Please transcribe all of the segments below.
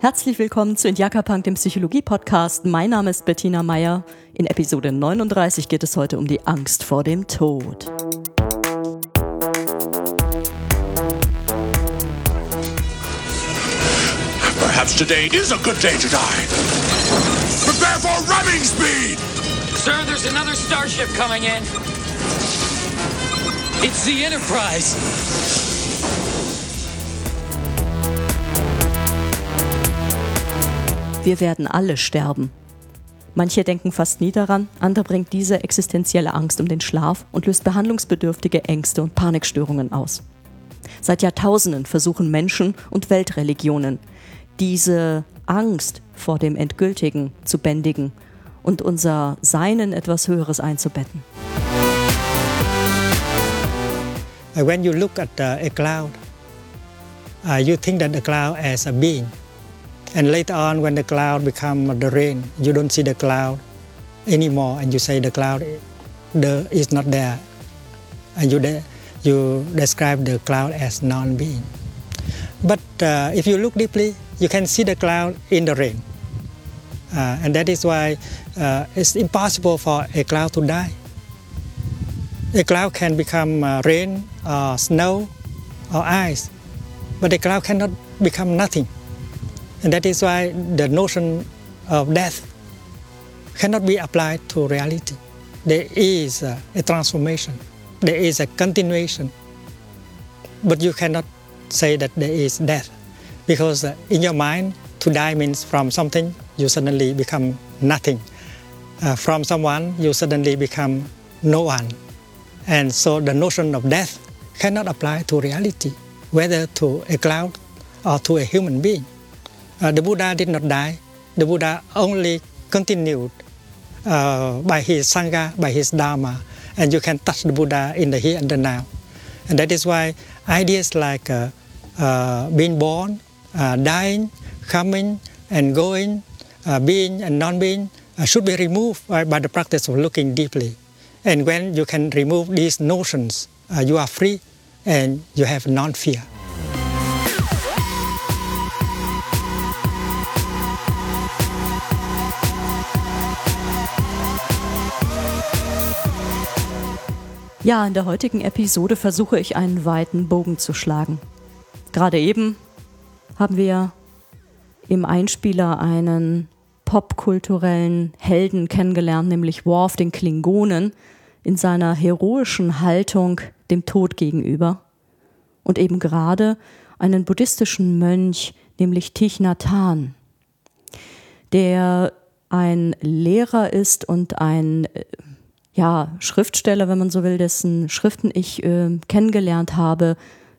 Herzlich willkommen zu Indiaka dem Psychologie-Podcast. Mein Name ist Bettina Meyer. In Episode 39 geht es heute um die Angst vor dem Tod. Perhaps today is a good day to die. Prepare for rubbing speed! Sir, there's another starship coming in. It's the Enterprise. Wir werden alle sterben. Manche denken fast nie daran, andere bringt diese existenzielle Angst um den Schlaf und löst behandlungsbedürftige Ängste und Panikstörungen aus. Seit Jahrtausenden versuchen Menschen und Weltreligionen, diese Angst vor dem Endgültigen zu bändigen und unser Sein in etwas Höheres einzubetten. When you look at uh, a cloud, uh, you think that the cloud as a being. And later on, when the cloud become the rain, you don't see the cloud anymore, and you say the cloud the, is not there, and you de you describe the cloud as non-being. But uh, if you look deeply, you can see the cloud in the rain, uh, and that is why uh, it's impossible for a cloud to die. A cloud can become uh, rain, or snow, or ice, but a cloud cannot become nothing. And that is why the notion of death cannot be applied to reality. There is a, a transformation, there is a continuation, but you cannot say that there is death because uh, in your mind, to die means from something you suddenly become nothing. Uh, from someone, you suddenly become no one. And so the notion of death cannot apply to reality, whether to a cloud or to a human being. Uh, the Buddha did not die. The Buddha only continued uh, by his Sangha, by his Dharma, and you can touch the Buddha in the here and the now. And that is why ideas like uh, uh being born, dying, coming and going, being and non-being should be removed by, by, the practice of looking deeply. And when you can remove these notions, you are free and you have non-fear. Ja, in der heutigen Episode versuche ich einen weiten Bogen zu schlagen. Gerade eben haben wir im Einspieler einen popkulturellen Helden kennengelernt, nämlich Worf, den Klingonen, in seiner heroischen Haltung dem Tod gegenüber. Und eben gerade einen buddhistischen Mönch, nämlich Thich Nhat Hanh, der ein Lehrer ist und ein äh, ja, Schriftsteller, wenn man so will, dessen Schriften ich äh, kennengelernt habe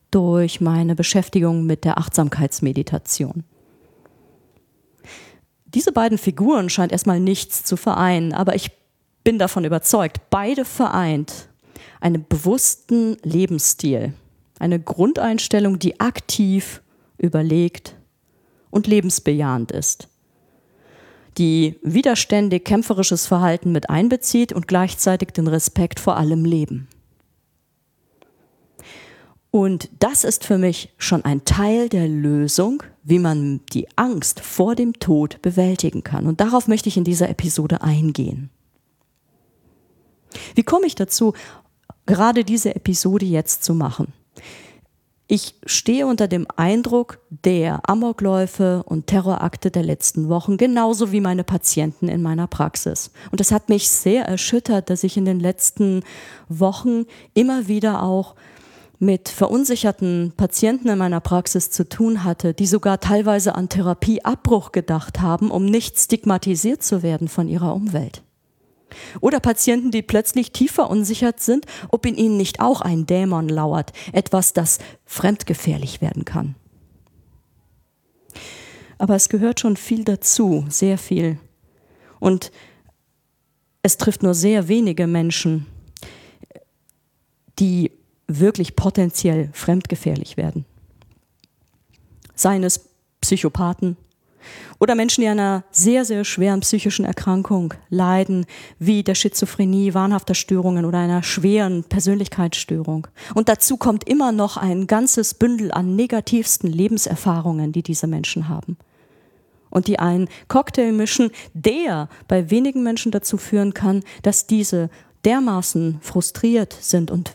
durch meine Beschäftigung mit der Achtsamkeitsmeditation. Diese beiden Figuren scheint erstmal nichts zu vereinen, aber ich bin davon überzeugt, beide vereint einen bewussten Lebensstil, eine Grundeinstellung, die aktiv, überlegt und lebensbejahend ist die widerständig kämpferisches Verhalten mit einbezieht und gleichzeitig den Respekt vor allem Leben. Und das ist für mich schon ein Teil der Lösung, wie man die Angst vor dem Tod bewältigen kann. Und darauf möchte ich in dieser Episode eingehen. Wie komme ich dazu, gerade diese Episode jetzt zu machen? Ich stehe unter dem Eindruck der Amokläufe und Terrorakte der letzten Wochen, genauso wie meine Patienten in meiner Praxis. Und es hat mich sehr erschüttert, dass ich in den letzten Wochen immer wieder auch mit verunsicherten Patienten in meiner Praxis zu tun hatte, die sogar teilweise an Therapieabbruch gedacht haben, um nicht stigmatisiert zu werden von ihrer Umwelt. Oder Patienten, die plötzlich tief verunsichert sind, ob in ihnen nicht auch ein Dämon lauert, etwas, das fremdgefährlich werden kann. Aber es gehört schon viel dazu, sehr viel. Und es trifft nur sehr wenige Menschen, die wirklich potenziell fremdgefährlich werden. Seien es Psychopathen, Oder Menschen, die an einer sehr, sehr schweren psychischen Erkrankung leiden, wie der Schizophrenie, wahnhafter Störungen oder einer schweren Persönlichkeitsstörung. Und dazu kommt immer noch ein ganzes Bündel an negativsten Lebenserfahrungen, die diese Menschen haben. Und die einen Cocktail mischen, der bei wenigen Menschen dazu führen kann, dass diese dermaßen frustriert sind und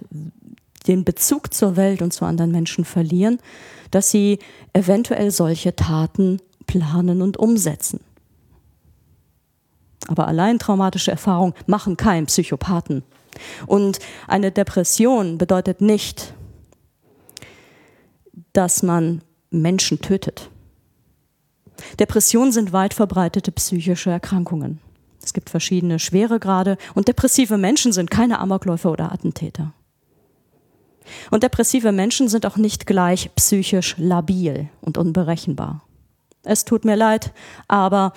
den Bezug zur Welt und zu anderen Menschen verlieren, dass sie eventuell solche Taten planen und umsetzen. Aber allein traumatische Erfahrungen machen keinen Psychopathen. Und eine Depression bedeutet nicht, dass man Menschen tötet. Depressionen sind weit verbreitete psychische Erkrankungen. Es gibt verschiedene Schweregrade und depressive Menschen sind keine Amokläufer oder Attentäter. Und depressive Menschen sind auch nicht gleich psychisch labil und unberechenbar. Es tut mir leid, aber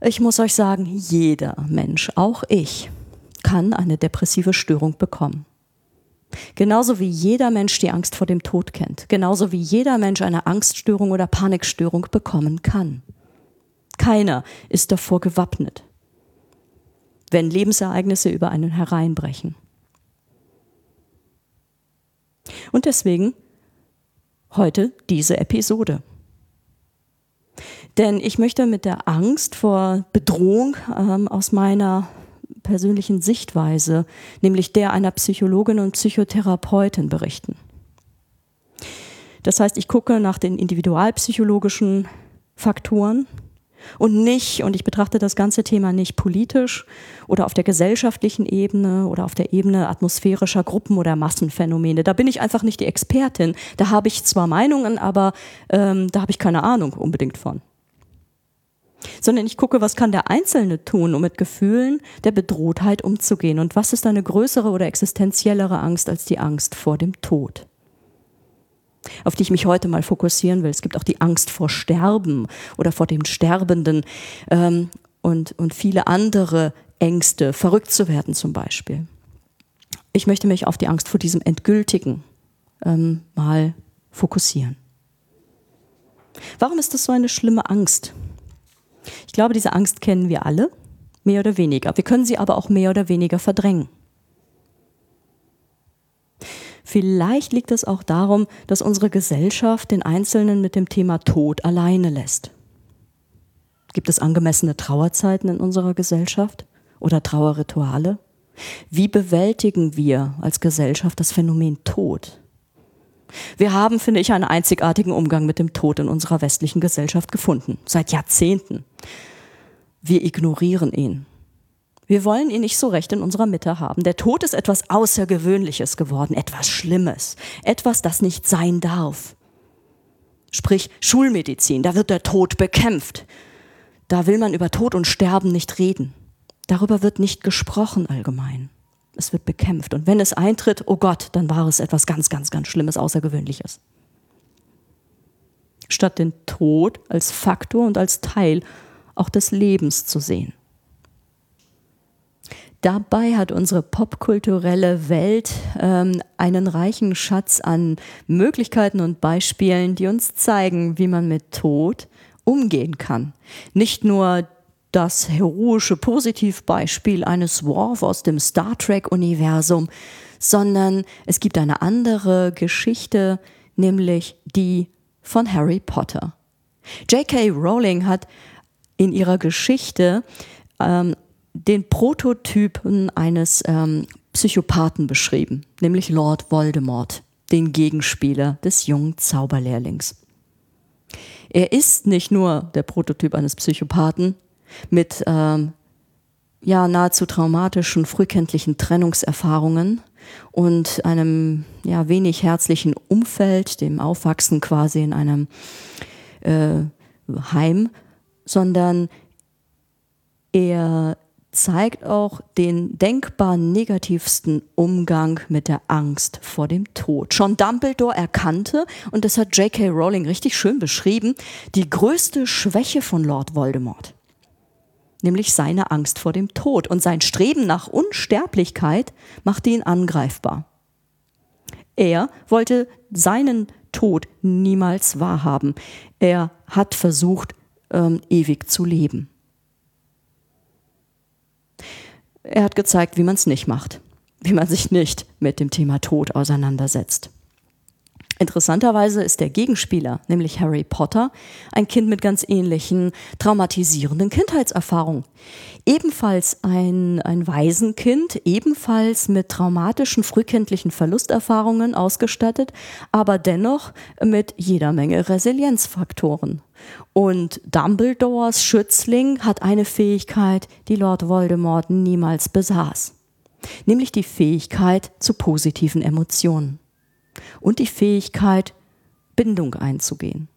ich muss euch sagen, jeder Mensch, auch ich, kann eine depressive Störung bekommen. Genauso wie jeder Mensch die Angst vor dem Tod kennt. Genauso wie jeder Mensch eine Angststörung oder Panikstörung bekommen kann. Keiner ist davor gewappnet, wenn Lebensereignisse über einen hereinbrechen. Und deswegen heute diese Episode. Denn ich möchte mit der Angst vor Bedrohung ähm, aus meiner persönlichen Sichtweise, nämlich der einer Psychologin und Psychotherapeutin berichten. Das heißt, ich gucke nach den individualpsychologischen Faktoren und nicht, und ich betrachte das ganze Thema nicht politisch oder auf der gesellschaftlichen Ebene oder auf der Ebene atmosphärischer Gruppen oder Massenphänomene. Da bin ich einfach nicht die Expertin. Da habe ich zwar Meinungen, aber ähm, da habe ich keine Ahnung unbedingt von. Sondern ich gucke, was kann der Einzelne tun, um mit Gefühlen der Bedrohtheit umzugehen und was ist eine größere oder existenziellere Angst als die Angst vor dem Tod auf die ich mich heute mal fokussieren will. Es gibt auch die Angst vor Sterben oder vor dem Sterbenden ähm, und, und viele andere Ängste, verrückt zu werden zum Beispiel. Ich möchte mich auf die Angst vor diesem Endgültigen ähm, mal fokussieren. Warum ist das so eine schlimme Angst? Ich glaube, diese Angst kennen wir alle, mehr oder weniger. Wir können sie aber auch mehr oder weniger verdrängen. Vielleicht liegt es auch darum, dass unsere Gesellschaft den Einzelnen mit dem Thema Tod alleine lässt. Gibt es angemessene Trauerzeiten in unserer Gesellschaft oder Trauerrituale? Wie bewältigen wir als Gesellschaft das Phänomen Tod? Wir haben, finde ich, einen einzigartigen Umgang mit dem Tod in unserer westlichen Gesellschaft gefunden, seit Jahrzehnten. Wir ignorieren ihn. Wir wollen ihn nicht so recht in unserer Mitte haben. Der Tod ist etwas Außergewöhnliches geworden, etwas Schlimmes, etwas, das nicht sein darf. Sprich Schulmedizin, da wird der Tod bekämpft. Da will man über Tod und Sterben nicht reden. Darüber wird nicht gesprochen allgemein. Es wird bekämpft. Und wenn es eintritt, oh Gott, dann war es etwas ganz, ganz, ganz Schlimmes, Außergewöhnliches. Statt den Tod als Faktor und als Teil auch des Lebens zu sehen. Dabei hat unsere popkulturelle Welt ähm, einen reichen Schatz an Möglichkeiten und Beispielen, die uns zeigen, wie man mit Tod umgehen kann. Nicht nur das heroische Positivbeispiel eines Worf aus dem Star Trek-Universum, sondern es gibt eine andere Geschichte, nämlich die von Harry Potter. J.K. Rowling hat in ihrer Geschichte ähm, den Prototypen eines ähm, Psychopathen beschrieben, nämlich Lord Voldemort, den Gegenspieler des jungen Zauberlehrlings. Er ist nicht nur der Prototyp eines Psychopathen mit ähm, ja, nahezu traumatischen frühkindlichen Trennungserfahrungen und einem ja, wenig herzlichen Umfeld, dem Aufwachsen quasi in einem äh, Heim, sondern er zeigt auch den denkbar negativsten Umgang mit der Angst vor dem Tod. Schon Dumbledore erkannte, und das hat J.K. Rowling richtig schön beschrieben, die größte Schwäche von Lord Voldemort. Nämlich seine Angst vor dem Tod. Und sein Streben nach Unsterblichkeit machte ihn angreifbar. Er wollte seinen Tod niemals wahrhaben. Er hat versucht, ähm, ewig zu leben. Er hat gezeigt, wie man es nicht macht, wie man sich nicht mit dem Thema Tod auseinandersetzt. Interessanterweise ist der Gegenspieler, nämlich Harry Potter, ein Kind mit ganz ähnlichen traumatisierenden Kindheitserfahrungen. Ebenfalls ein, ein Waisenkind, ebenfalls mit traumatischen frühkindlichen Verlusterfahrungen ausgestattet, aber dennoch mit jeder Menge Resilienzfaktoren. Und Dumbledores Schützling hat eine Fähigkeit, die Lord Voldemort niemals besaß, nämlich die Fähigkeit zu positiven Emotionen und die Fähigkeit, Bindung einzugehen.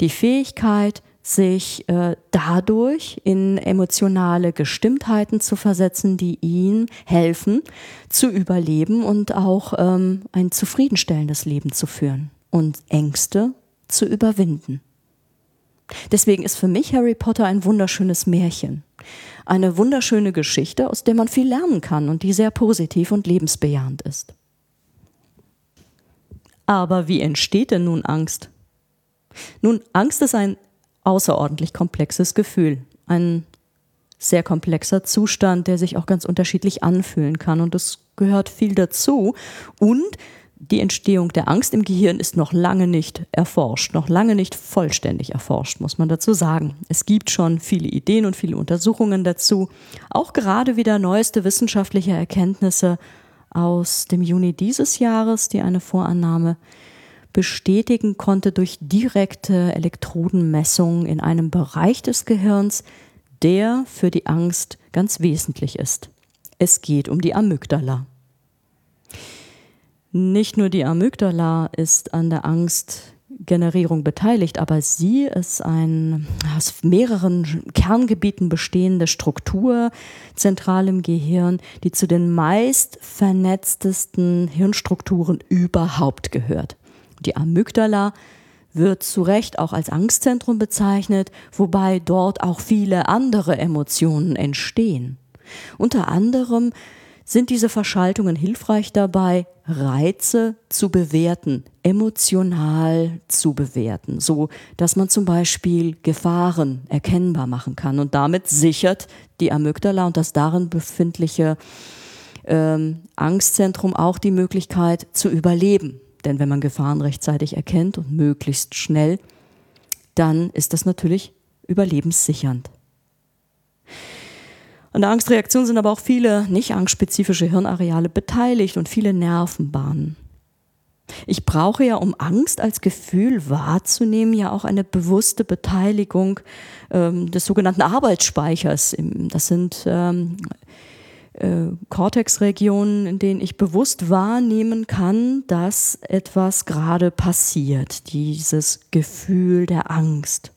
Die Fähigkeit, sich äh, dadurch in emotionale Gestimmtheiten zu versetzen, die ihm helfen, zu überleben und auch ähm, ein zufriedenstellendes Leben zu führen und Ängste zu überwinden. Deswegen ist für mich Harry Potter ein wunderschönes Märchen. Eine wunderschöne Geschichte, aus der man viel lernen kann und die sehr positiv und lebensbejahend ist. Aber wie entsteht denn nun Angst? Nun, Angst ist ein außerordentlich komplexes Gefühl, ein sehr komplexer Zustand, der sich auch ganz unterschiedlich anfühlen kann und es gehört viel dazu und die Entstehung der Angst im Gehirn ist noch lange nicht erforscht, noch lange nicht vollständig erforscht, muss man dazu sagen. Es gibt schon viele Ideen und viele Untersuchungen dazu, auch gerade wieder neueste wissenschaftliche Erkenntnisse aus dem Juni dieses Jahres, die eine Vorannahme bestätigen konnte durch direkte Elektrodenmessungen in einem Bereich des Gehirns, der für die Angst ganz wesentlich ist. Es geht um die Amygdala. Nicht nur die Amygdala ist an der Angstgenerierung beteiligt, aber sie ist ein aus mehreren Kerngebieten bestehende Struktur zentral im Gehirn, die zu den meist vernetztesten Hirnstrukturen überhaupt gehört. Die Amygdala wird zu Recht auch als Angstzentrum bezeichnet, wobei dort auch viele andere Emotionen entstehen. Unter anderem sind diese Verschaltungen hilfreich dabei, Reize zu bewerten, emotional zu bewerten, so dass man zum Beispiel Gefahren erkennbar machen kann und damit sichert die Amygdala und das darin befindliche ähm, Angstzentrum auch die Möglichkeit zu überleben. Denn wenn man Gefahren rechtzeitig erkennt und möglichst schnell, dann ist das natürlich überlebenssichernd. An der Angstreaktion sind aber auch viele nicht angstspezifische Hirnareale beteiligt und viele Nervenbahnen. Ich brauche ja, um Angst als Gefühl wahrzunehmen, ja auch eine bewusste Beteiligung ähm, des sogenannten Arbeitsspeichers. Das sind ähm, äh, Cortexregionen, in denen ich bewusst wahrnehmen kann, dass etwas gerade passiert, dieses Gefühl der Angst.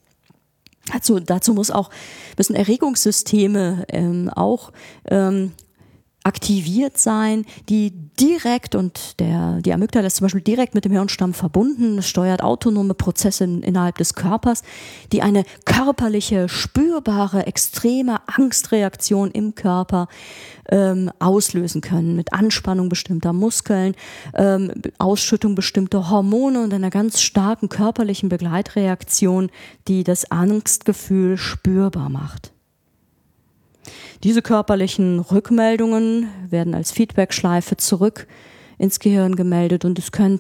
Dazu, dazu muss auch, müssen Erregungssysteme ähm, auch ähm, aktiviert sein, die direkt und der, die Amygdala ist zum Beispiel direkt mit dem Hirnstamm verbunden, steuert autonome Prozesse in, innerhalb des Körpers, die eine körperliche, spürbare, extreme Angstreaktion im Körper ähm, auslösen können, mit Anspannung bestimmter Muskeln, ähm, Ausschüttung bestimmter Hormone und einer ganz starken körperlichen Begleitreaktion, die das Angstgefühl spürbar macht. Diese körperlichen Rückmeldungen werden als Feedbackschleife zurück ins Gehirn gemeldet und es können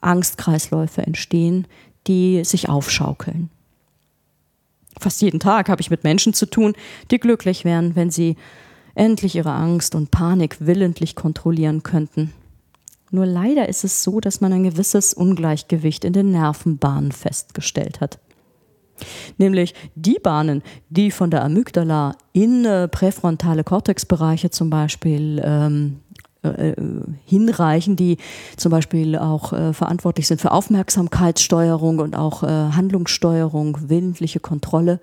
Angstkreisläufe entstehen, die sich aufschaukeln. Fast jeden Tag habe ich mit Menschen zu tun, die glücklich wären, wenn sie endlich ihre Angst und Panik willentlich kontrollieren könnten. Nur leider ist es so, dass man ein gewisses Ungleichgewicht in den Nervenbahnen festgestellt hat nämlich die Bahnen, die von der Amygdala in äh, präfrontale Kortexbereiche zum Beispiel ähm, äh, hinreichen, die zum Beispiel auch äh, verantwortlich sind für Aufmerksamkeitssteuerung und auch äh, Handlungssteuerung, willentliche Kontrolle,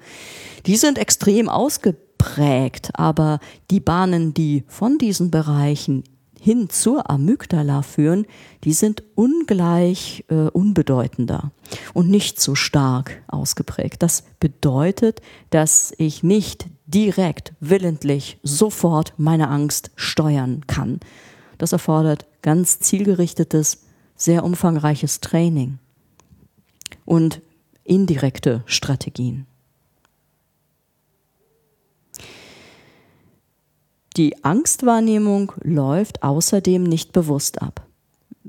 die sind extrem ausgeprägt, aber die Bahnen, die von diesen Bereichen hin zur Amygdala führen, die sind ungleich äh, unbedeutender und nicht so stark ausgeprägt. Das bedeutet, dass ich nicht direkt, willentlich, sofort meine Angst steuern kann. Das erfordert ganz zielgerichtetes, sehr umfangreiches Training und indirekte Strategien. Die Angstwahrnehmung läuft außerdem nicht bewusst ab.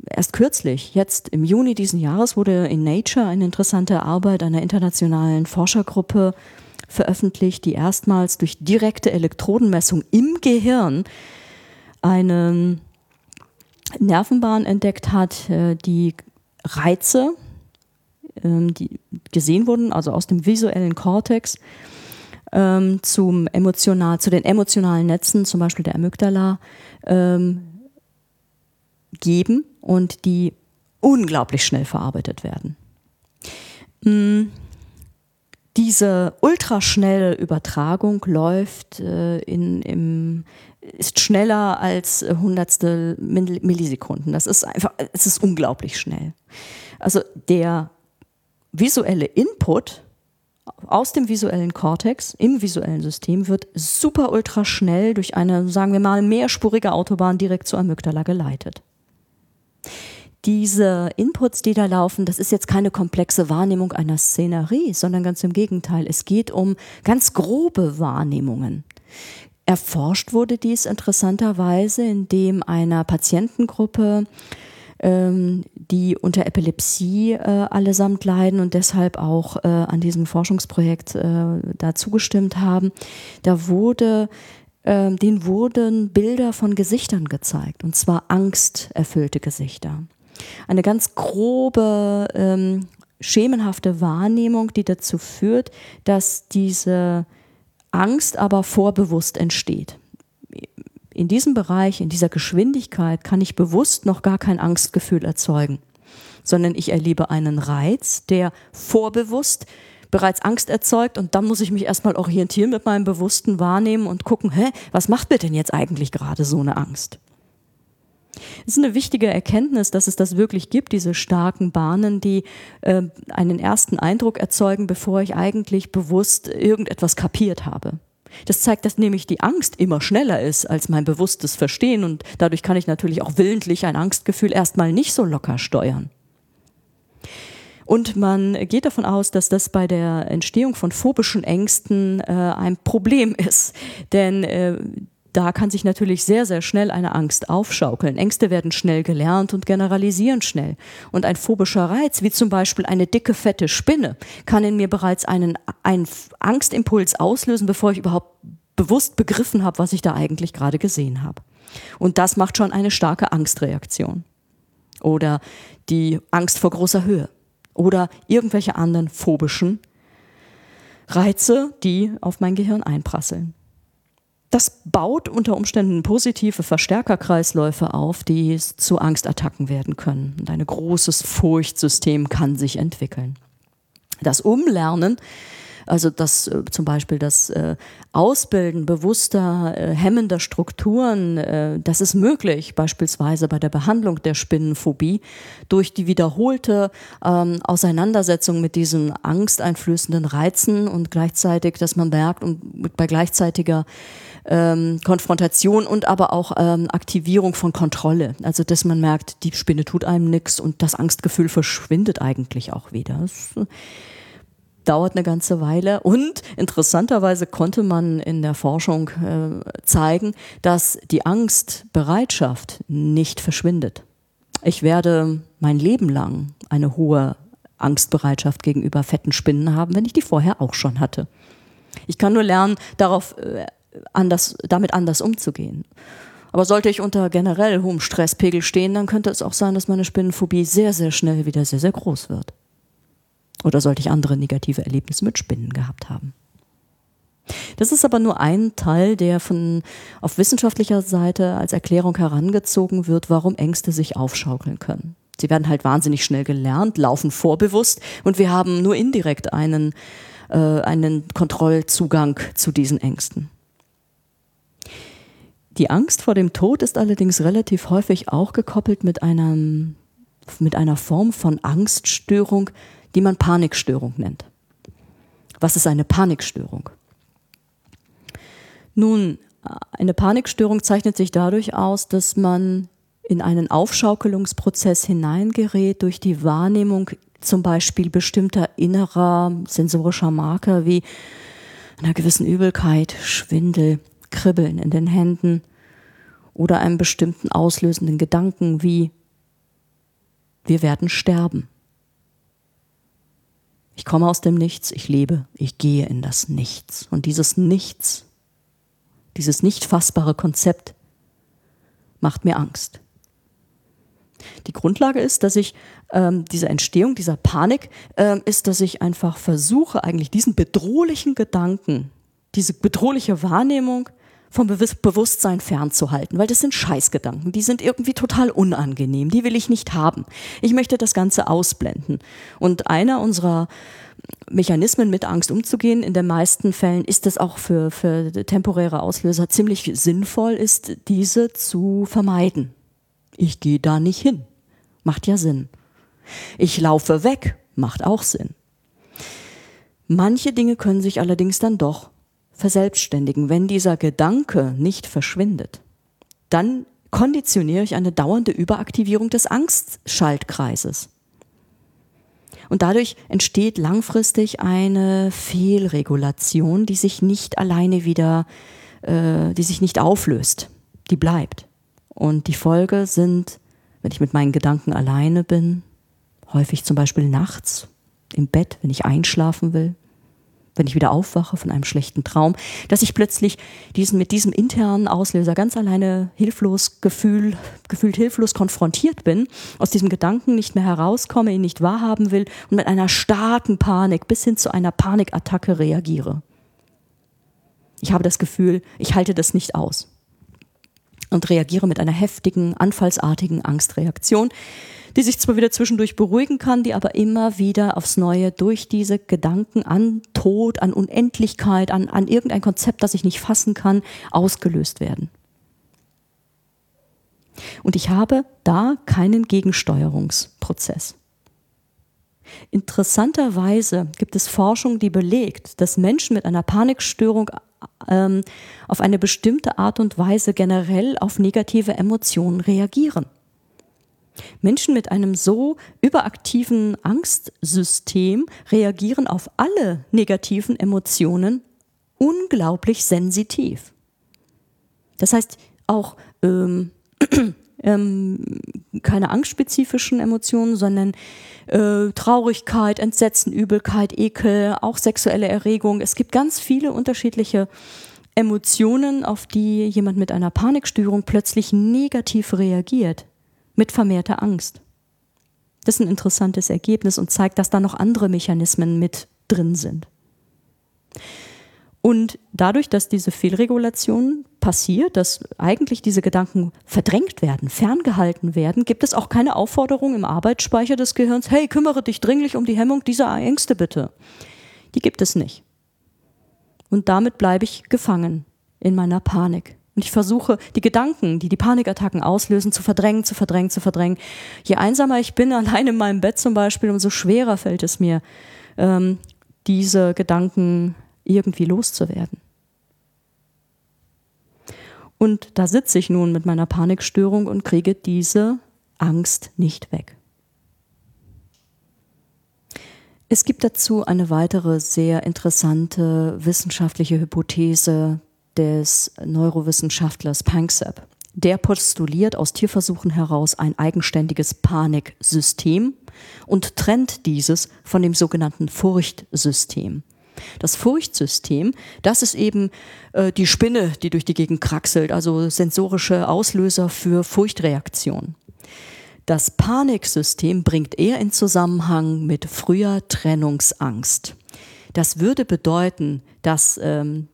Erst kürzlich, jetzt im Juni diesen Jahres, wurde in Nature eine interessante Arbeit einer internationalen Forschergruppe veröffentlicht, die erstmals durch direkte Elektrodenmessung im Gehirn eine Nervenbahn entdeckt hat, äh, die Reize, ähm, die gesehen wurden, also aus dem visuellen Kortex, ähm, zum emotional, zu den emotionalen Netzen, zum Beispiel der Amygdala, ähm, geben und die unglaublich schnell verarbeitet werden. Mm, diese ultraschnelle Übertragung läuft äh, in, im, ist schneller als Hundertstel Millisekunden. Das ist einfach, es ist unglaublich schnell. Also der visuelle Input aus dem visuellen Kortex im visuellen System wird super ultra schnell durch eine, sagen wir mal, mehrspurige Autobahn direkt zur Amygdala geleitet. Diese Inputs, die da laufen, das ist jetzt keine komplexe Wahrnehmung einer Szenerie, sondern ganz im Gegenteil. Es geht um ganz grobe Wahrnehmungen. Erforscht wurde dies interessanterweise, indem einer Patientengruppe ähm, die unter Epilepsie äh, allesamt leiden und deshalb auch äh, an diesem Forschungsprojekt äh, da zugestimmt haben. Da wurde äh, denen wurden Bilder von Gesichtern gezeigt, und zwar angsterfüllte Gesichter. Eine ganz grobe, ähm, schemenhafte Wahrnehmung, die dazu führt, dass diese Angst aber vorbewusst entsteht in diesem Bereich, in dieser Geschwindigkeit kann ich bewusst noch gar kein Angstgefühl erzeugen, sondern ich erlebe einen Reiz, der vorbewusst bereits Angst erzeugt und dann muss ich mich erstmal orientieren mit meinem bewussten Wahrnehmen und gucken, hä, was macht mir denn jetzt eigentlich gerade so eine Angst? Es ist eine wichtige Erkenntnis, dass es das wirklich gibt, diese starken Bahnen, die äh, einen ersten Eindruck erzeugen, bevor ich eigentlich bewusst irgendetwas kapiert habe. Das zeigt, dass nämlich die Angst immer schneller ist als mein bewusstes Verstehen und dadurch kann ich natürlich auch willentlich ein Angstgefühl erstmal nicht so locker steuern. Und man geht davon aus, dass das bei der Entstehung von phobischen Ängsten äh, ein Problem ist. Denn äh, da kann sich natürlich sehr, sehr schnell eine Angst aufschaukeln. Ängste werden schnell gelernt und generalisieren schnell. Und ein phobischer Reiz, wie zum Beispiel eine dicke, fette Spinne, kann in mir bereits einen, einen Angstimpuls auslösen, bevor ich überhaupt bewusst begriffen habe, was ich da eigentlich gerade gesehen habe. Und das macht schon eine starke Angstreaktion. Oder die Angst vor großer Höhe. Oder irgendwelche anderen phobischen Reize, die auf mein Gehirn einprasseln. Das baut unter Umständen positive Verstärkerkreisläufe auf, die zu Angstattacken werden können. Und ein großes Furchtsystem kann sich entwickeln. Das Umlernen also das äh, zum Beispiel das äh, Ausbilden bewusster, äh, hemmender Strukturen, äh, das ist möglich, beispielsweise bei der Behandlung der Spinnenphobie, durch die wiederholte ähm, Auseinandersetzung mit diesen angsteinflößenden Reizen und gleichzeitig, dass man merkt und bei gleichzeitiger ähm, Konfrontation und aber auch ähm, Aktivierung von Kontrolle. Also dass man merkt, die Spinne tut einem nichts und das Angstgefühl verschwindet eigentlich auch wieder. Das, dauert eine ganze Weile. Und interessanterweise konnte man in der Forschung äh, zeigen, dass die Angstbereitschaft nicht verschwindet. Ich werde mein Leben lang eine hohe Angstbereitschaft gegenüber fetten Spinnen haben, wenn ich die vorher auch schon hatte. Ich kann nur lernen, darauf äh, anders, damit anders umzugehen. Aber sollte ich unter generell hohem Stresspegel stehen, dann könnte es auch sein, dass meine Spinnenphobie sehr, sehr schnell wieder sehr, sehr groß wird. Oder sollte ich andere negative Erlebnisse mit Spinnen gehabt haben? Das ist aber nur ein Teil, der von auf wissenschaftlicher Seite als Erklärung herangezogen wird, warum Ängste sich aufschaukeln können. Sie werden halt wahnsinnig schnell gelernt, laufen vorbewusst und wir haben nur indirekt einen, äh, einen Kontrollzugang zu diesen Ängsten. Die Angst vor dem Tod ist allerdings relativ häufig auch gekoppelt mit, einem, mit einer Form von Angststörung, die man Panikstörung nennt. Was ist eine Panikstörung? Nun, eine Panikstörung zeichnet sich dadurch aus, dass man in einen Aufschaukelungsprozess hineingerät durch die Wahrnehmung zum Beispiel bestimmter innerer sensorischer Marker wie einer gewissen Übelkeit, Schwindel, Kribbeln in den Händen oder einem bestimmten auslösenden Gedanken wie wir werden sterben. Ich komme aus dem Nichts, ich lebe, ich gehe in das Nichts. Und dieses Nichts, dieses nicht fassbare Konzept macht mir Angst. Die Grundlage ist, dass ich ähm, diese Entstehung dieser Panik ähm, ist, dass ich einfach versuche, eigentlich diesen bedrohlichen Gedanken, diese bedrohliche Wahrnehmung vom Bewusstsein fernzuhalten, weil das sind Scheißgedanken, die sind irgendwie total unangenehm, die will ich nicht haben. Ich möchte das Ganze ausblenden. Und einer unserer Mechanismen mit Angst umzugehen, in den meisten Fällen ist es auch für, für temporäre Auslöser ziemlich sinnvoll, ist diese zu vermeiden. Ich gehe da nicht hin. Macht ja Sinn. Ich laufe weg. Macht auch Sinn. Manche Dinge können sich allerdings dann doch verselbstständigen, wenn dieser Gedanke nicht verschwindet. Dann konditioniere ich eine dauernde Überaktivierung des Angstschaltkreises. Und dadurch entsteht langfristig eine Fehlregulation, die sich nicht alleine wieder, äh, die sich nicht auflöst, die bleibt. Und die Folge sind, wenn ich mit meinen Gedanken alleine bin, häufig zum Beispiel nachts im Bett, wenn ich einschlafen will, wenn ich wieder aufwache von einem schlechten Traum, dass ich plötzlich diesen, mit diesem internen Auslöser ganz alleine hilflos, gefühl, gefühlt hilflos konfrontiert bin, aus diesem Gedanken nicht mehr herauskomme, ihn nicht wahrhaben will und mit einer starken Panik bis hin zu einer Panikattacke reagiere. Ich habe das Gefühl, ich halte das nicht aus und reagiere mit einer heftigen, anfallsartigen Angstreaktion, die sich zwar wieder zwischendurch beruhigen kann, die aber immer wieder aufs Neue durch diese Gedanken an Tod, an Unendlichkeit, an, an irgendein Konzept, das ich nicht fassen kann, ausgelöst werden. Und ich habe da keinen Gegensteuerungsprozess. Interessanterweise gibt es Forschung, die belegt, dass Menschen mit einer Panikstörung ähm, auf eine bestimmte Art und Weise generell auf negative Emotionen reagieren. Menschen mit einem so überaktiven Angstsystem reagieren auf alle negativen Emotionen unglaublich sensitiv. Das heißt, auch ähm, ähm, keine angstspezifischen Emotionen, sondern äh, Traurigkeit, Entsetzen, Übelkeit, Ekel, auch sexuelle Erregung. Es gibt ganz viele unterschiedliche Emotionen, auf die jemand mit einer Panikstörung plötzlich negativ reagiert, mit vermehrter Angst. Das ist ein interessantes Ergebnis und zeigt, dass da noch andere Mechanismen mit drin sind. Und dadurch, dass diese Fehlregulation passiert, dass eigentlich diese Gedanken verdrängt werden, ferngehalten werden, gibt es auch keine Aufforderung im Arbeitsspeicher des Gehirns, hey, kümmere dich dringlich um die Hemmung dieser Ängste bitte. Die gibt es nicht. Und damit bleibe ich gefangen in meiner Panik. Und ich versuche, die Gedanken, die die Panikattacken auslösen, zu verdrängen, zu verdrängen, zu verdrängen. Je einsamer ich bin, allein in meinem Bett zum Beispiel, umso schwerer fällt es mir, ähm, diese Gedanken irgendwie loszuwerden. Und da sitze ich nun mit meiner Panikstörung und kriege diese Angst nicht weg. Es gibt dazu eine weitere sehr interessante wissenschaftliche Hypothese des Neurowissenschaftlers Panksepp. Der postuliert aus Tierversuchen heraus ein eigenständiges Paniksystem und trennt dieses von dem sogenannten Furchtsystem. Das Furchtsystem, das ist eben äh, die Spinne, die durch die Gegend kraxelt, also sensorische Auslöser für Furchtreaktionen. Das Paniksystem bringt er in Zusammenhang mit früher Trennungsangst. Das würde bedeuten, dass ähm,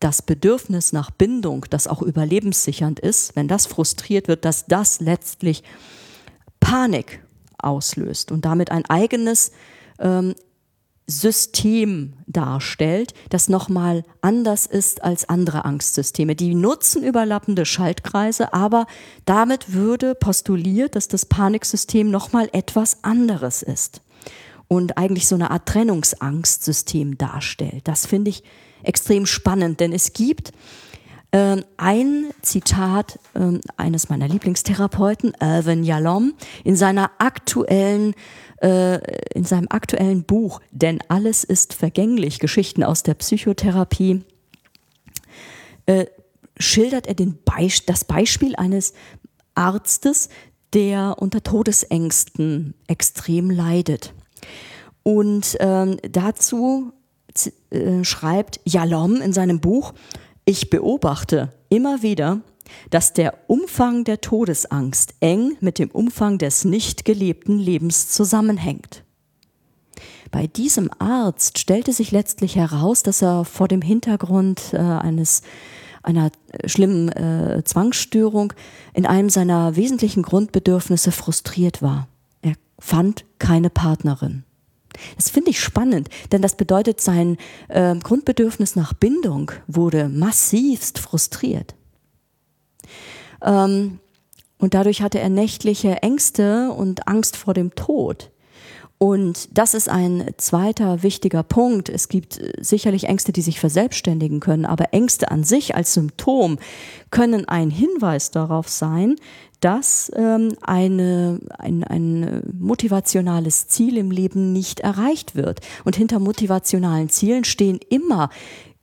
das Bedürfnis nach Bindung, das auch überlebenssichernd ist, wenn das frustriert wird, dass das letztlich Panik auslöst und damit ein eigenes ähm, System darstellt, das nochmal anders ist als andere Angstsysteme. Die nutzen überlappende Schaltkreise, aber damit würde postuliert, dass das Paniksystem nochmal etwas anderes ist und eigentlich so eine Art Trennungsangstsystem darstellt. Das finde ich extrem spannend, denn es gibt ein Zitat äh, eines meiner Lieblingstherapeuten, Irvin Yalom, in seiner aktuellen äh, in seinem aktuellen Buch Denn alles ist vergänglich, Geschichten aus der Psychotherapie, äh, schildert er den Beis das Beispiel eines Arztes, der unter Todesängsten extrem leidet. Und ähm, dazu äh, schreibt Jalom in seinem Buch, ich beobachte immer wieder, dass der Umfang der Todesangst eng mit dem Umfang des nicht gelebten Lebens zusammenhängt. Bei diesem Arzt stellte sich letztlich heraus, dass er vor dem Hintergrund äh, eines einer schlimmen äh, Zwangsstörung in einem seiner wesentlichen Grundbedürfnisse frustriert war. Er fand keine Partnerin. Das finde ich spannend, denn das bedeutet, sein äh, Grundbedürfnis nach Bindung wurde massivst frustriert. Ähm, und dadurch hatte er nächtliche Ängste und Angst vor dem Tod. Und das ist ein zweiter wichtiger Punkt. Es gibt äh, sicherlich Ängste, die sich verselbstständigen können, aber Ängste an sich als Symptom können ein Hinweis darauf sein, dass ähm, eine, ein, ein motivationales Ziel im Leben nicht erreicht wird. Und hinter motivationalen Zielen stehen immer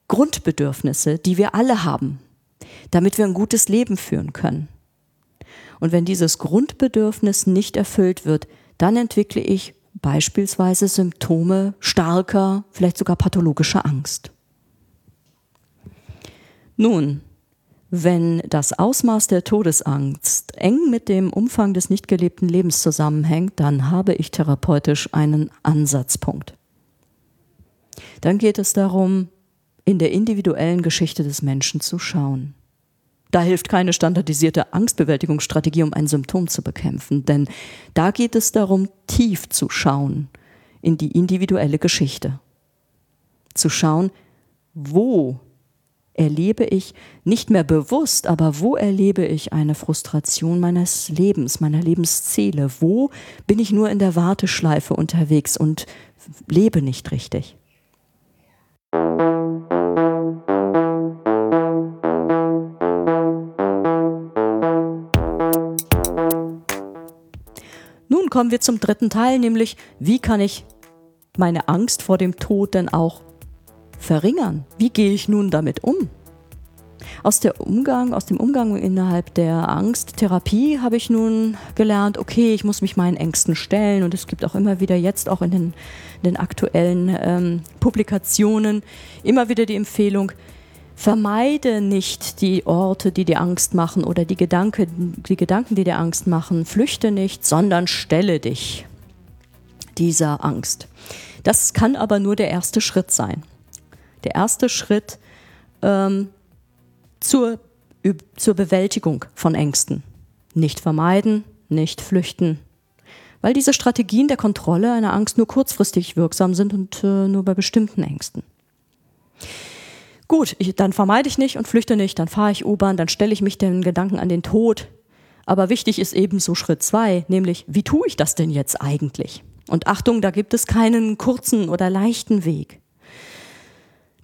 Grundbedürfnisse, die wir alle haben, damit wir ein gutes Leben führen können. Und wenn dieses Grundbedürfnis nicht erfüllt wird, dann entwickle ich beispielsweise Symptome starker, vielleicht sogar pathologischer Angst. Nun, wenn das Ausmaß der Todesangst eng mit dem Umfang des nicht gelebten Lebens zusammenhängt, dann habe ich therapeutisch einen Ansatzpunkt. Dann geht es darum, in der individuellen Geschichte des Menschen zu schauen. Da hilft keine standardisierte Angstbewältigungsstrategie, um ein Symptom zu bekämpfen, denn da geht es darum, tief zu schauen in die individuelle Geschichte. Zu schauen, wo erlebe ich nicht mehr bewusst, aber wo erlebe ich eine Frustration meines Lebens, meiner Lebensziele? Wo bin ich nur in der Warteschleife unterwegs und lebe nicht richtig? kommen wir zum dritten Teil, nämlich wie kann ich meine Angst vor dem Tod denn auch verringern? Wie gehe ich nun damit um? Aus, der Umgang, aus dem Umgang innerhalb der Angsttherapie habe ich nun gelernt, okay, ich muss mich meinen Ängsten stellen und es gibt auch immer wieder jetzt auch in den, den aktuellen ähm, Publikationen immer wieder die Empfehlung, Vermeide nicht die Orte, die dir Angst machen oder die, Gedanke, die Gedanken, die dir Angst machen. Flüchte nicht, sondern stelle dich dieser Angst. Das kann aber nur der erste Schritt sein. Der erste Schritt ähm, zur, zur Bewältigung von Ängsten. Nicht vermeiden, nicht flüchten. Weil diese Strategien der Kontrolle einer Angst nur kurzfristig wirksam sind und äh, nur bei bestimmten Ängsten. Gut, ich, dann vermeide ich nicht und flüchte nicht, dann fahre ich U-Bahn, dann stelle ich mich den Gedanken an den Tod. Aber wichtig ist eben so Schritt zwei, nämlich wie tue ich das denn jetzt eigentlich? Und Achtung, da gibt es keinen kurzen oder leichten Weg.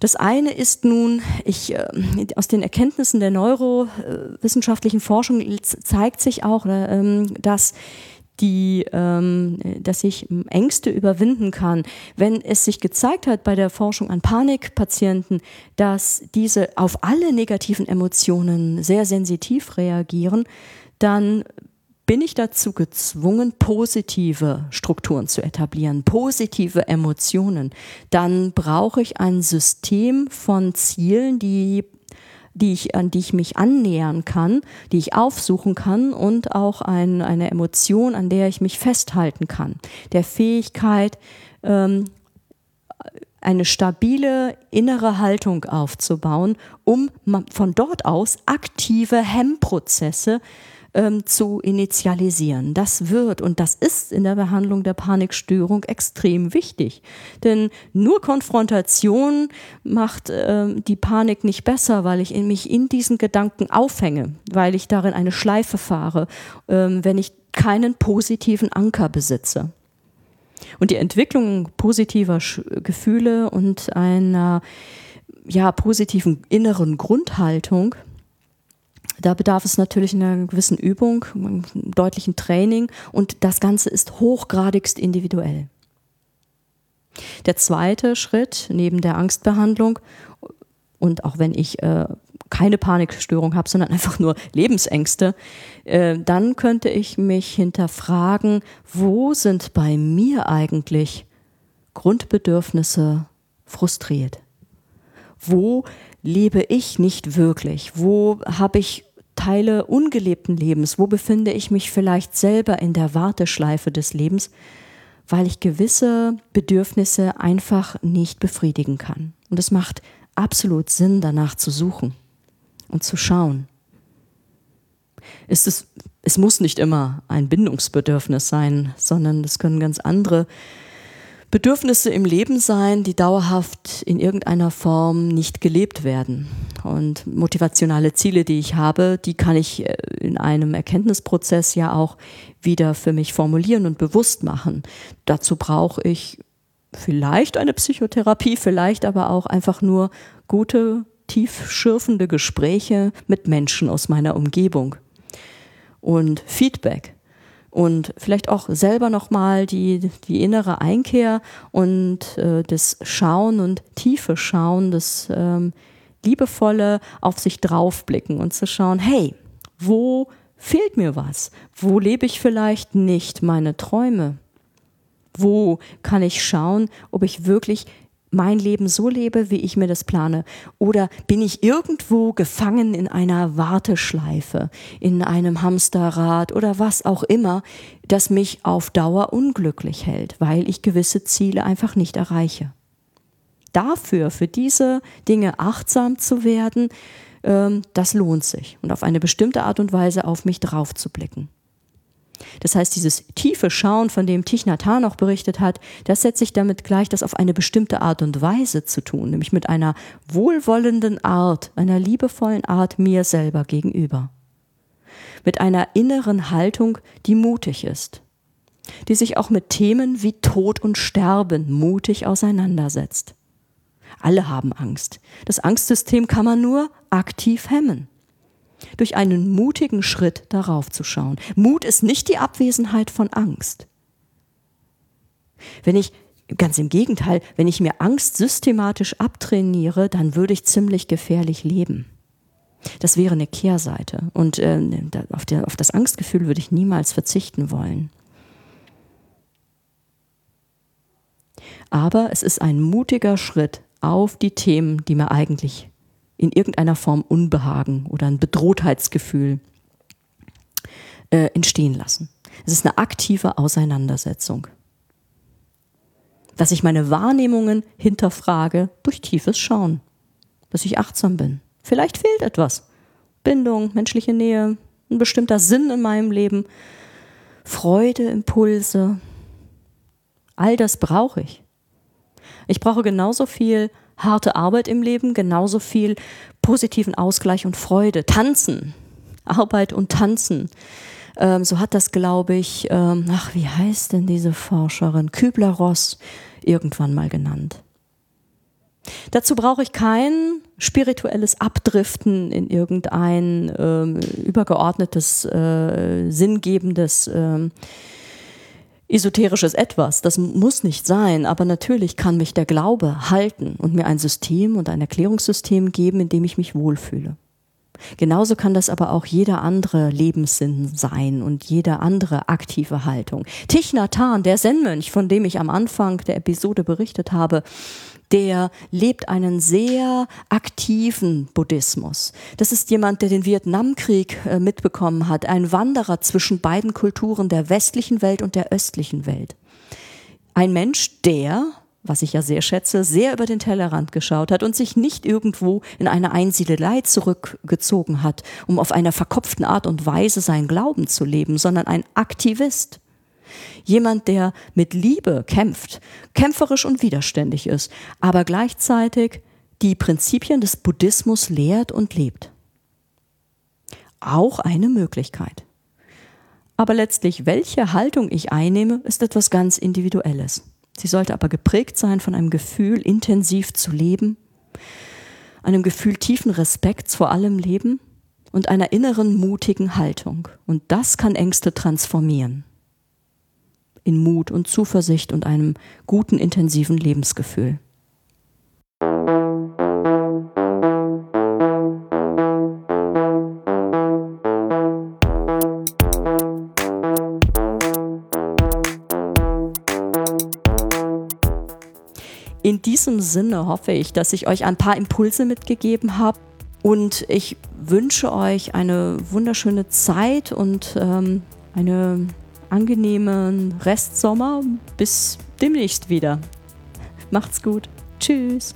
Das eine ist nun, ich, äh, aus den Erkenntnissen der neurowissenschaftlichen Forschung zeigt sich auch, äh, dass die, ähm, dass ich Ängste überwinden kann. Wenn es sich gezeigt hat bei der Forschung an Panikpatienten, dass diese auf alle negativen Emotionen sehr sensitiv reagieren, dann bin ich dazu gezwungen, positive Strukturen zu etablieren, positive Emotionen. Dann brauche ich ein System von Zielen, die die ich, an die ich mich annähern kann, die ich aufsuchen kann und auch ein, eine Emotion, an der ich mich festhalten kann. Der Fähigkeit, ähm, eine stabile innere Haltung aufzubauen, um von dort aus aktive Hemmprozesse ähm, zu initialisieren. Das wird und das ist in der Behandlung der Panikstörung extrem wichtig. Denn nur Konfrontation macht ähm, die Panik nicht besser, weil ich in mich in diesen Gedanken aufhänge, weil ich darin eine Schleife fahre, ähm, wenn ich keinen positiven Anker besitze. Und die Entwicklung positiver Sch Gefühle und einer ja, positiven inneren Grundhaltung da bedarf es natürlich einer gewissen Übung, einem deutlichen Training und das Ganze ist hochgradigst individuell. Der zweite Schritt neben der Angstbehandlung und auch wenn ich äh, keine Panikstörung habe, sondern einfach nur Lebensängste, äh, dann könnte ich mich hinterfragen, wo sind bei mir eigentlich Grundbedürfnisse frustriert? Wo lebe ich nicht wirklich? Wo habe ich Teile ungelebten Lebens? Wo befinde ich mich vielleicht selber in der Warteschleife des Lebens, weil ich gewisse Bedürfnisse einfach nicht befriedigen kann? Und es macht absolut Sinn, danach zu suchen und zu schauen. Ist es, es muss nicht immer ein Bindungsbedürfnis sein, sondern es können ganz andere Bedürfnisse im Leben sein, die dauerhaft in irgendeiner Form nicht gelebt werden. Und motivationale Ziele, die ich habe, die kann ich äh, in einem Erkenntnisprozess ja auch wieder für mich formulieren und bewusst machen. Dazu brauche ich vielleicht eine Psychotherapie, vielleicht aber auch einfach nur gute, tiefschürfende Gespräche mit Menschen aus meiner Umgebung und Feedback und vielleicht auch selber nochmal die, die innere Einkehr und äh, das Schauen und tiefe Schauen, das ähm, liebevolle auf sich draufblicken und zu schauen, hey, wo fehlt mir was? Wo lebe ich vielleicht nicht meine Träume? Wo kann ich schauen, ob ich wirklich mein Leben so lebe, wie ich mir das plane? Oder bin ich irgendwo gefangen in einer Warteschleife, in einem Hamsterrad oder was auch immer, das mich auf Dauer unglücklich hält, weil ich gewisse Ziele einfach nicht erreiche? Dafür, für diese Dinge achtsam zu werden, ähm, das lohnt sich und auf eine bestimmte Art und Weise auf mich drauf zu blicken. Das heißt, dieses tiefe Schauen, von dem Thich Nhat Hanh auch berichtet hat, das setzt sich damit gleich, das auf eine bestimmte Art und Weise zu tun, nämlich mit einer wohlwollenden Art, einer liebevollen Art mir selber gegenüber. Mit einer inneren Haltung, die mutig ist, die sich auch mit Themen wie Tod und Sterben mutig auseinandersetzt. Alle haben Angst. Das Angstsystem kann man nur aktiv hemmen durch einen mutigen Schritt darauf zu schauen. Mut ist nicht die Abwesenheit von Angst. Wenn ich Ganz im Gegenteil, wenn ich mir Angst systematisch abtrainiere, dann würde ich ziemlich gefährlich leben. Das wäre eine Kehrseite. Und äh, auf, der, auf das Angstgefühl würde ich niemals verzichten wollen. Aber es ist ein mutiger Schritt auf die Themen, die mir eigentlich in irgendeiner Form Unbehagen oder ein Bedrohtheitsgefühl äh, entstehen lassen. Es ist eine aktive Auseinandersetzung. Dass ich meine Wahrnehmungen hinterfrage durch tiefes Schauen. Dass ich achtsam bin. Vielleicht fehlt etwas. Bindung, menschliche Nähe, ein bestimmter Sinn in meinem Leben, Freude, Impulse. All das brauche ich. Ich brauche genauso viel harte Arbeit im Leben, genauso viel positiven Ausgleich und Freude. Tanzen, Arbeit und Tanzen. Ähm, so hat das, glaube ich, ähm, ach, wie heißt denn diese Forscherin? Kübler-Ross irgendwann mal genannt. Dazu brauche ich kein spirituelles Abdriften in irgendein ähm, übergeordnetes, äh, sinngebendes ähm, esoterisches Etwas. Das muss nicht sein, aber natürlich kann mich der Glaube halten und mir ein System und ein Erklärungssystem geben, in dem ich mich wohlfühle. Genauso kann das aber auch jeder andere Lebenssinn sein und jede andere aktive Haltung. Thich der Zen-Mönch, von dem ich am Anfang der Episode berichtet habe, der lebt einen sehr aktiven Buddhismus. Das ist jemand, der den Vietnamkrieg äh, mitbekommen hat, ein Wanderer zwischen beiden Kulturen der westlichen Welt und der östlichen Welt. Ein Mensch, der, was ich ja sehr schätze, sehr über den Tellerrand geschaut hat und sich nicht irgendwo in eine Einsiedelei zurückgezogen hat, um auf einer verkopften Art und Weise seinen Glauben zu leben, sondern ein Aktivist Jemand, der mit Liebe kämpft, kämpferisch und widerständig ist, aber gleichzeitig die Prinzipien des Buddhismus lehrt und lebt. Auch eine Möglichkeit. Aber letztlich, welche Haltung ich einnehme, ist etwas ganz Individuelles. Sie sollte aber geprägt sein von einem Gefühl, intensiv zu leben, einem Gefühl tiefen Respekts vor allem Leben und einer inneren mutigen Haltung. Und das kann Ängste transformieren in Mut und Zuversicht und einem guten, intensiven Lebensgefühl. In diesem Sinne hoffe ich, dass ich euch ein paar Impulse mitgegeben habe und ich wünsche euch eine wunderschöne Zeit und ähm, eine angenehmen Restsommer. Bis demnächst wieder. Macht's gut. Tschüss.